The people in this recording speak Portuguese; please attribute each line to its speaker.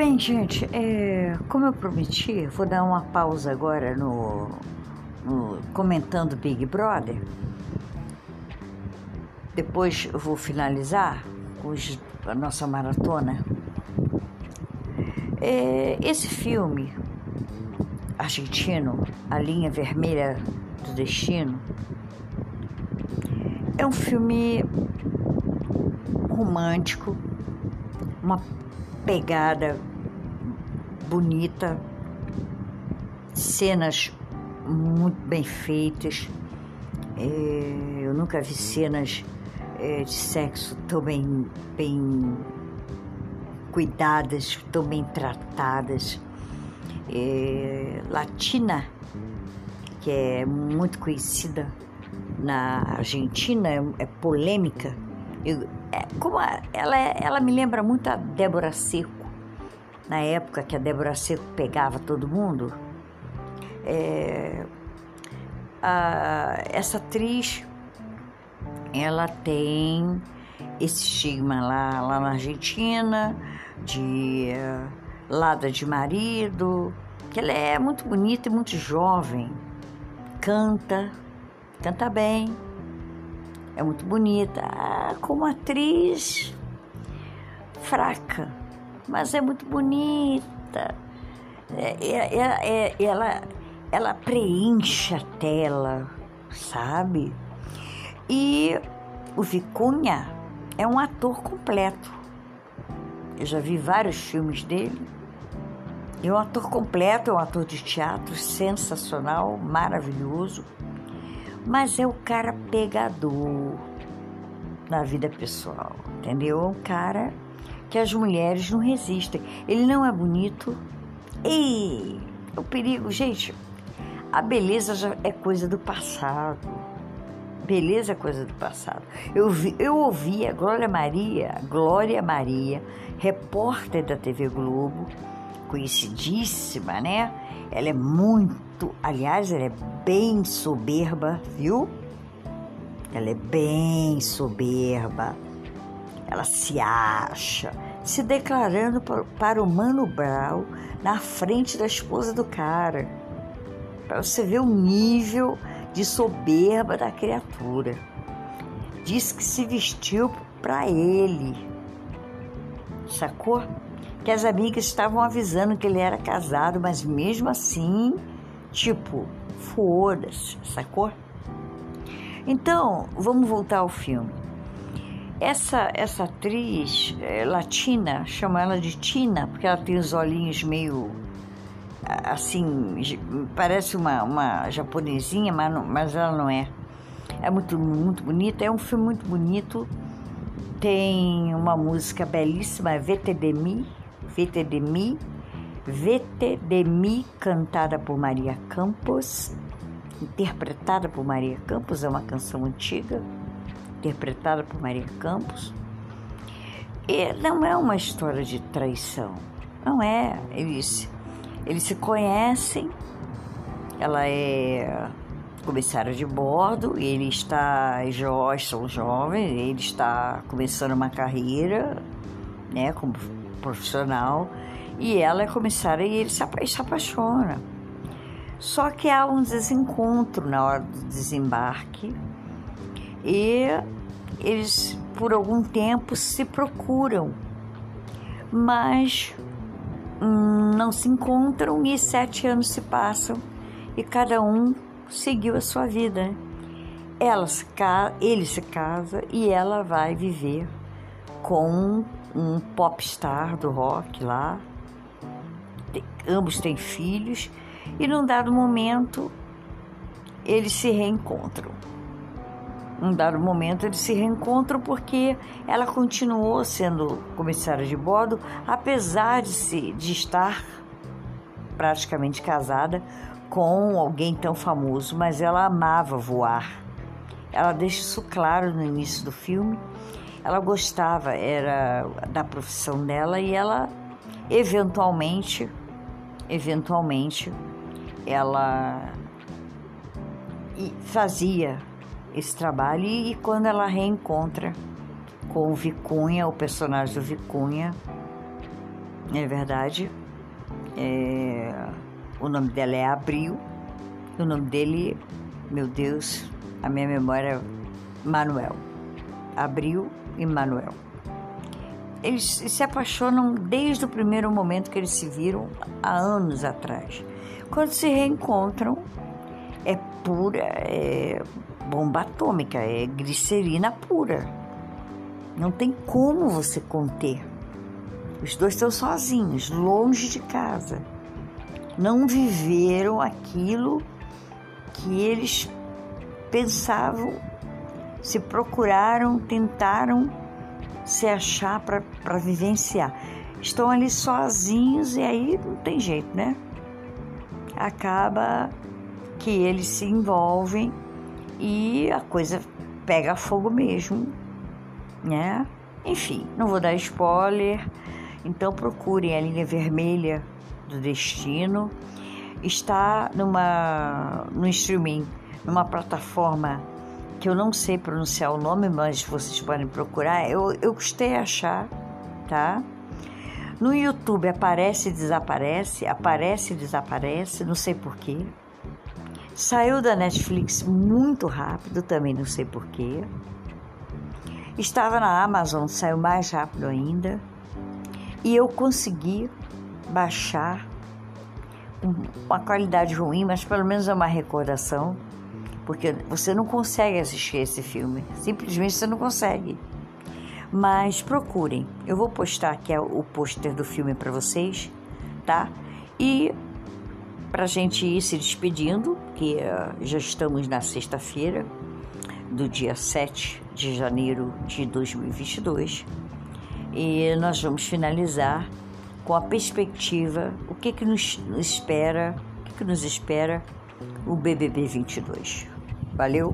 Speaker 1: Bem, gente, é, como eu prometi, vou dar uma pausa agora no, no comentando Big Brother. Depois eu vou finalizar os, a nossa maratona. É, esse filme argentino, A Linha Vermelha do Destino, é um filme romântico, uma pegada bonita, cenas muito bem feitas. É, eu nunca vi cenas é, de sexo tão bem, bem cuidadas, tão bem tratadas. É, Latina, que é muito conhecida na Argentina, é, é polêmica. Eu, é, como a, ela, é, ela me lembra muito a Débora Seco, na época que a Débora Seco pegava todo mundo. É, a, essa atriz, ela tem esse estigma lá, lá na Argentina, de uh, lada de marido, que ela é muito bonita e muito jovem, canta, canta bem, é muito bonita. Ah, como atriz, fraca, mas é muito bonita. É, é, é, é, ela, ela preenche a tela, sabe? E o Vicunha é um ator completo. Eu já vi vários filmes dele. É um ator completo, é um ator de teatro sensacional, maravilhoso mas é o cara pegador na vida pessoal, entendeu? É um cara que as mulheres não resistem. Ele não é bonito. E o perigo, gente, a beleza já é coisa do passado. Beleza é coisa do passado. Eu, vi, eu ouvi a Glória Maria, Glória Maria, repórter da TV Globo, conhecidíssima, né? Ela é muito, aliás, ela é bem soberba, viu? Ela é bem soberba. Ela se acha, se declarando para o Mano Brown na frente da esposa do cara. Para você ver o nível de soberba da criatura. Diz que se vestiu para ele. Sacou? Que as amigas estavam avisando que ele era casado, mas mesmo assim, tipo, foda-se, sacou? Então, vamos voltar ao filme. Essa, essa atriz é, latina, chama ela de Tina, porque ela tem os olhinhos meio assim, parece uma, uma japonesinha, mas, não, mas ela não é. É muito, muito bonita, é um filme muito bonito. Tem uma música belíssima, Vete de Mi, Vete de Mi, Vete de Mi, cantada por Maria Campos, interpretada por Maria Campos, é uma canção antiga, interpretada por Maria Campos. E não é uma história de traição, não é. Eles, eles se conhecem, ela é comissária de bordo, ele está, eles são jovens, ele está começando uma carreira, né, como profissional e ela é comissária e ele se, apaixona. Só que há um desencontro na hora do desembarque e eles por algum tempo se procuram, mas hum, não se encontram e sete anos se passam e cada um seguiu a sua vida. Ela se, ele se casa e ela vai viver com um popstar do rock lá. Ambos têm filhos e num dado momento eles se reencontram. Num dado momento eles se reencontram porque ela continuou sendo comissária de bordo, apesar de, se, de estar praticamente casada com alguém tão famoso, mas ela amava voar. Ela deixa isso claro no início do filme ela gostava era da profissão dela e ela eventualmente eventualmente ela fazia esse trabalho e, quando ela reencontra com o Vicunha, o personagem do Vicunha, é verdade. É, o nome dela é Abril. O nome dele, meu Deus, a minha memória, Manuel. Abril e Manuel. Eles se apaixonam desde o primeiro momento que eles se viram há anos atrás. Quando se reencontram, é pura, é bomba atômica, é glicerina pura. Não tem como você conter. Os dois estão sozinhos, longe de casa. Não viveram aquilo que eles pensavam, se procuraram, tentaram se achar para vivenciar. Estão ali sozinhos e aí não tem jeito, né? Acaba que eles se envolvem e a coisa pega fogo mesmo, né? Enfim, não vou dar spoiler, então procurem a linha vermelha do destino. Está numa no streaming, numa plataforma que eu não sei pronunciar o nome, mas vocês podem procurar. Eu, eu gostei de achar, tá? No YouTube aparece e desaparece, aparece e desaparece, não sei porquê. Saiu da Netflix muito rápido, também não sei porquê. Estava na Amazon, saiu mais rápido ainda. E eu consegui baixar uma qualidade ruim, mas pelo menos é uma recordação, porque você não consegue assistir esse filme, simplesmente você não consegue. Mas procurem, eu vou postar aqui o pôster do filme para vocês, tá? E para gente ir se despedindo, que uh, já estamos na sexta-feira do dia 7 de janeiro de 2022 e nós vamos finalizar com a perspectiva, o que que nos espera, o que que nos espera o BBB 22. Valeu!